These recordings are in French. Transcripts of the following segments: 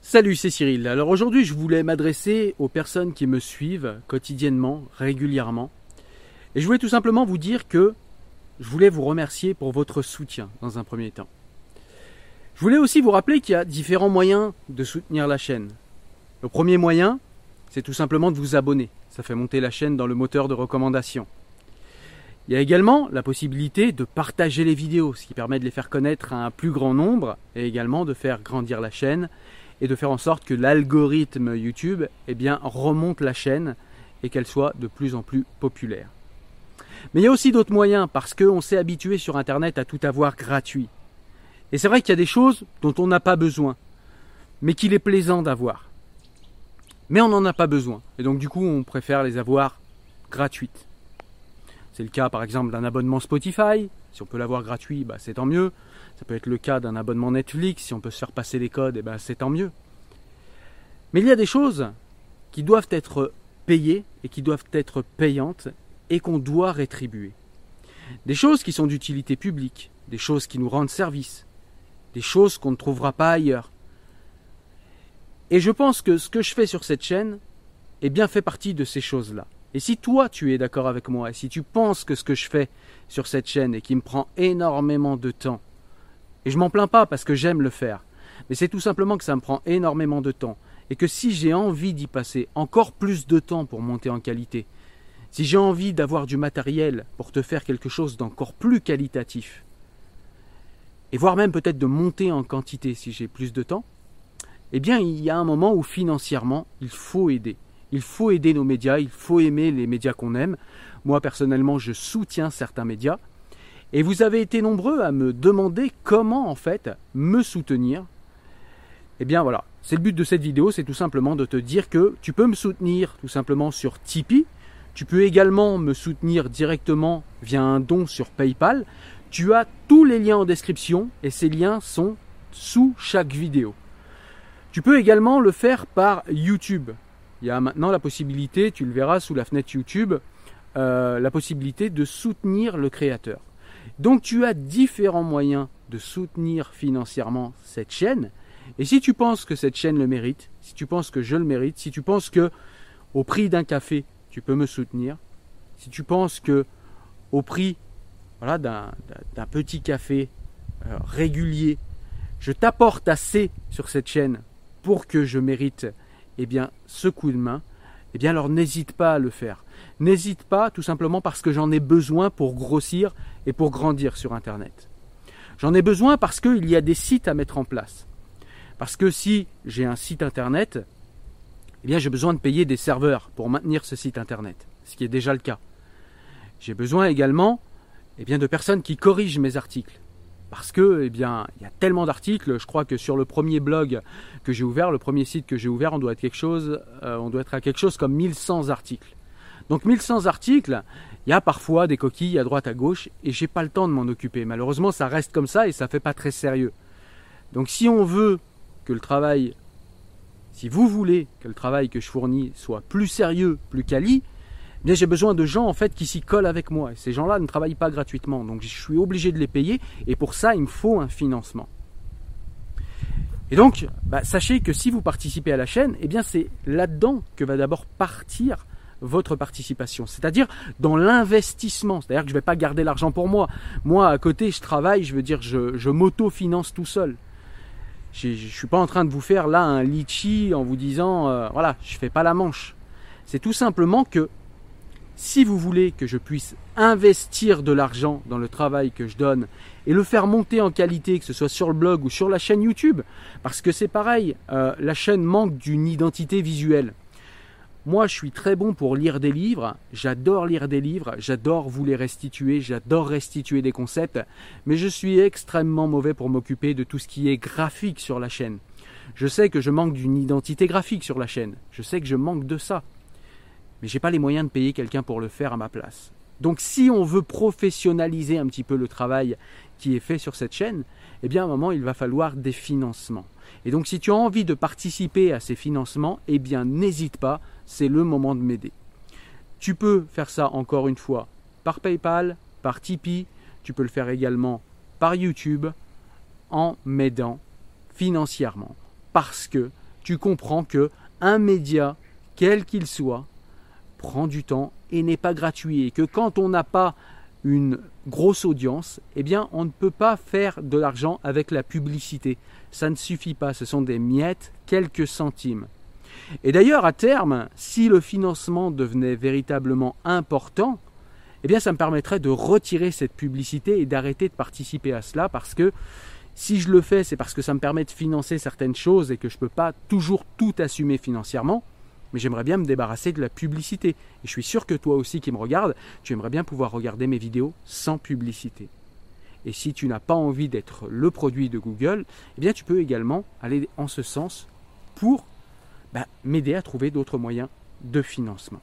Salut, c'est Cyril. Alors aujourd'hui, je voulais m'adresser aux personnes qui me suivent quotidiennement, régulièrement. Et je voulais tout simplement vous dire que je voulais vous remercier pour votre soutien dans un premier temps. Je voulais aussi vous rappeler qu'il y a différents moyens de soutenir la chaîne. Le premier moyen, c'est tout simplement de vous abonner. Ça fait monter la chaîne dans le moteur de recommandation. Il y a également la possibilité de partager les vidéos, ce qui permet de les faire connaître à un plus grand nombre et également de faire grandir la chaîne et de faire en sorte que l'algorithme YouTube eh remonte la chaîne et qu'elle soit de plus en plus populaire. Mais il y a aussi d'autres moyens parce qu'on s'est habitué sur Internet à tout avoir gratuit. Et c'est vrai qu'il y a des choses dont on n'a pas besoin, mais qu'il est plaisant d'avoir. Mais on n'en a pas besoin. Et donc du coup, on préfère les avoir gratuites. C'est le cas par exemple d'un abonnement Spotify. Si on peut l'avoir gratuit, bah, c'est tant mieux. Ça peut être le cas d'un abonnement Netflix. Si on peut se faire passer les codes, eh ben, c'est tant mieux. Mais il y a des choses qui doivent être payées et qui doivent être payantes et qu'on doit rétribuer. Des choses qui sont d'utilité publique, des choses qui nous rendent service, des choses qu'on ne trouvera pas ailleurs. Et je pense que ce que je fais sur cette chaîne, eh bien fait partie de ces choses-là. Et si toi tu es d'accord avec moi, et si tu penses que ce que je fais sur cette chaîne et qui me prend énormément de temps, et je m'en plains pas parce que j'aime le faire, mais c'est tout simplement que ça me prend énormément de temps, et que si j'ai envie d'y passer encore plus de temps pour monter en qualité, si j'ai envie d'avoir du matériel pour te faire quelque chose d'encore plus qualitatif, et voire même peut-être de monter en quantité si j'ai plus de temps, eh bien il y a un moment où financièrement il faut aider. Il faut aider nos médias, il faut aimer les médias qu'on aime. Moi personnellement je soutiens certains médias. Et vous avez été nombreux à me demander comment en fait me soutenir. Eh bien voilà, c'est le but de cette vidéo, c'est tout simplement de te dire que tu peux me soutenir tout simplement sur Tipeee. Tu peux également me soutenir directement via un don sur PayPal. Tu as tous les liens en description et ces liens sont sous chaque vidéo. Tu peux également le faire par YouTube. Il y a maintenant la possibilité, tu le verras sous la fenêtre YouTube, euh, la possibilité de soutenir le créateur. Donc tu as différents moyens de soutenir financièrement cette chaîne. Et si tu penses que cette chaîne le mérite, si tu penses que je le mérite, si tu penses que au prix d'un café, tu peux me soutenir, si tu penses que au prix voilà, d'un petit café euh, régulier, je t'apporte assez sur cette chaîne pour que je mérite eh bien, ce coup de main, eh bien alors n'hésite pas à le faire. N'hésite pas tout simplement parce que j'en ai besoin pour grossir et pour grandir sur Internet. J'en ai besoin parce qu'il y a des sites à mettre en place. Parce que si j'ai un site Internet, eh bien j'ai besoin de payer des serveurs pour maintenir ce site Internet, ce qui est déjà le cas. J'ai besoin également eh bien, de personnes qui corrigent mes articles. Parce que, eh bien, il y a tellement d'articles. Je crois que sur le premier blog que j'ai ouvert, le premier site que j'ai ouvert, on doit être quelque chose, euh, on doit à quelque chose comme 1100 articles. Donc 1100 articles, il y a parfois des coquilles à droite à gauche et j'ai pas le temps de m'en occuper. Malheureusement, ça reste comme ça et ça fait pas très sérieux. Donc si on veut que le travail si vous voulez que le travail que je fournis soit plus sérieux, plus quali, eh j'ai besoin de gens en fait qui s'y collent avec moi. Ces gens-là ne travaillent pas gratuitement, donc je suis obligé de les payer. Et pour ça, il me faut un financement. Et donc, bah, sachez que si vous participez à la chaîne, eh bien c'est là-dedans que va d'abord partir votre participation, c'est-à-dire dans l'investissement. C'est-à-dire que je ne vais pas garder l'argent pour moi. Moi, à côté, je travaille, je veux dire, je, je m'auto-finance tout seul. Je ne suis pas en train de vous faire là un litchi en vous disant euh, voilà, je fais pas la manche. C'est tout simplement que si vous voulez que je puisse investir de l'argent dans le travail que je donne et le faire monter en qualité, que ce soit sur le blog ou sur la chaîne YouTube, parce que c'est pareil, euh, la chaîne manque d'une identité visuelle. Moi, je suis très bon pour lire des livres, j'adore lire des livres, j'adore vous les restituer, j'adore restituer des concepts, mais je suis extrêmement mauvais pour m'occuper de tout ce qui est graphique sur la chaîne. Je sais que je manque d'une identité graphique sur la chaîne, je sais que je manque de ça, mais j'ai pas les moyens de payer quelqu'un pour le faire à ma place. Donc si on veut professionnaliser un petit peu le travail qui est fait sur cette chaîne, eh bien à un moment il va falloir des financements. Et donc si tu as envie de participer à ces financements, eh bien n'hésite pas, c'est le moment de m'aider. Tu peux faire ça encore une fois par PayPal, par Tipeee, tu peux le faire également par YouTube en m'aidant financièrement parce que tu comprends que un média quel qu'il soit prend du temps et n'est pas gratuit et que quand on n'a pas une grosse audience, eh bien on ne peut pas faire de l'argent avec la publicité. Ça ne suffit pas, ce sont des miettes, quelques centimes. Et d'ailleurs, à terme, si le financement devenait véritablement important, eh bien ça me permettrait de retirer cette publicité et d'arrêter de participer à cela parce que si je le fais, c'est parce que ça me permet de financer certaines choses et que je ne peux pas toujours tout assumer financièrement. Mais j'aimerais bien me débarrasser de la publicité. Et je suis sûr que toi aussi qui me regardes, tu aimerais bien pouvoir regarder mes vidéos sans publicité. Et si tu n'as pas envie d'être le produit de Google, eh bien tu peux également aller en ce sens pour bah, m'aider à trouver d'autres moyens de financement.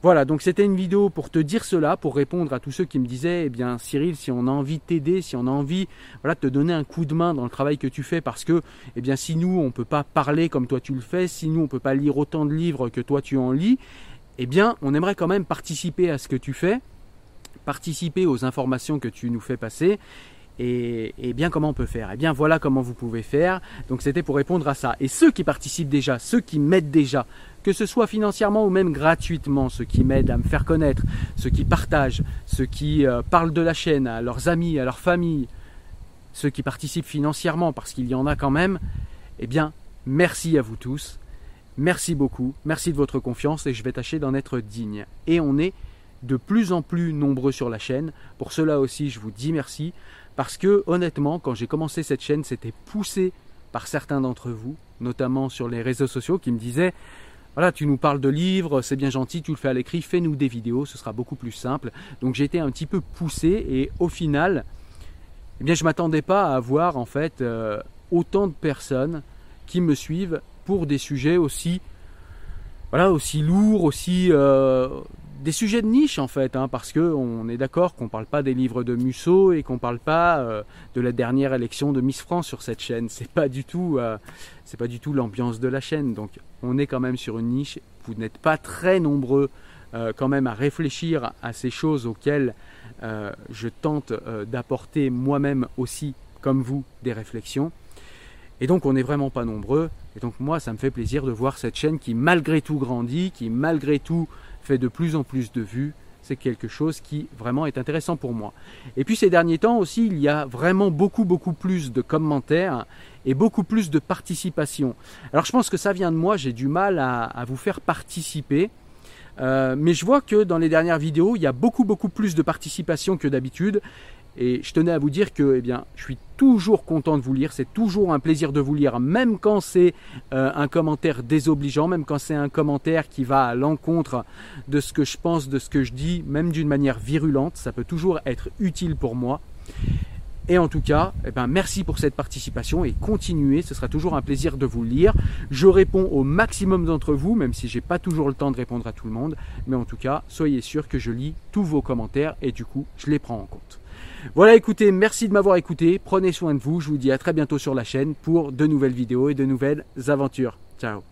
Voilà, donc c'était une vidéo pour te dire cela, pour répondre à tous ceux qui me disaient, eh bien Cyril, si on a envie de t'aider, si on a envie voilà, de te donner un coup de main dans le travail que tu fais, parce que eh bien, si nous, on ne peut pas parler comme toi tu le fais, si nous, on ne peut pas lire autant de livres que toi tu en lis, eh bien, on aimerait quand même participer à ce que tu fais, participer aux informations que tu nous fais passer, et, bien comment on peut faire? Eh bien voilà comment vous pouvez faire. Donc c'était pour répondre à ça. Et ceux qui participent déjà, ceux qui m'aident déjà, que ce soit financièrement ou même gratuitement, ceux qui m'aident à me faire connaître, ceux qui partagent, ceux qui euh, parlent de la chaîne à leurs amis, à leur famille, ceux qui participent financièrement, parce qu'il y en a quand même, eh bien merci à vous tous. Merci beaucoup, merci de votre confiance et je vais tâcher d'en être digne. Et on est de plus en plus nombreux sur la chaîne. Pour cela aussi, je vous dis merci. Parce que honnêtement, quand j'ai commencé cette chaîne, c'était poussé par certains d'entre vous, notamment sur les réseaux sociaux, qui me disaient voilà, tu nous parles de livres, c'est bien gentil, tu le fais à l'écrit, fais-nous des vidéos, ce sera beaucoup plus simple. Donc j'ai été un petit peu poussé et au final, eh bien je m'attendais pas à avoir en fait euh, autant de personnes qui me suivent pour des sujets aussi voilà aussi lourds, aussi euh, des sujets de niche en fait, hein, parce que on est d'accord qu'on ne parle pas des livres de Musso et qu'on ne parle pas euh, de la dernière élection de Miss France sur cette chaîne. C'est pas du tout, euh, pas du tout l'ambiance de la chaîne. Donc on est quand même sur une niche. Vous n'êtes pas très nombreux euh, quand même à réfléchir à ces choses auxquelles je tente d'apporter moi-même aussi, comme vous, des réflexions. Et donc on n'est vraiment pas nombreux. Et donc moi, ça me fait plaisir de voir cette chaîne qui malgré tout grandit, qui malgré tout fait de plus en plus de vues. C'est quelque chose qui vraiment est intéressant pour moi. Et puis ces derniers temps aussi, il y a vraiment beaucoup, beaucoup plus de commentaires et beaucoup plus de participation. Alors je pense que ça vient de moi, j'ai du mal à, vous faire participer. Euh, mais je vois que dans les dernières vidéos, il y a beaucoup beaucoup plus de participation que d'habitude. Et je tenais à vous dire que eh bien, je suis toujours content de vous lire, c'est toujours un plaisir de vous lire, même quand c'est euh, un commentaire désobligeant, même quand c'est un commentaire qui va à l'encontre de ce que je pense, de ce que je dis, même d'une manière virulente, ça peut toujours être utile pour moi. Et en tout cas, eh ben, merci pour cette participation et continuez, ce sera toujours un plaisir de vous lire. Je réponds au maximum d'entre vous, même si je n'ai pas toujours le temps de répondre à tout le monde, mais en tout cas, soyez sûr que je lis tous vos commentaires et du coup, je les prends en compte. Voilà, écoutez, merci de m'avoir écouté. Prenez soin de vous. Je vous dis à très bientôt sur la chaîne pour de nouvelles vidéos et de nouvelles aventures. Ciao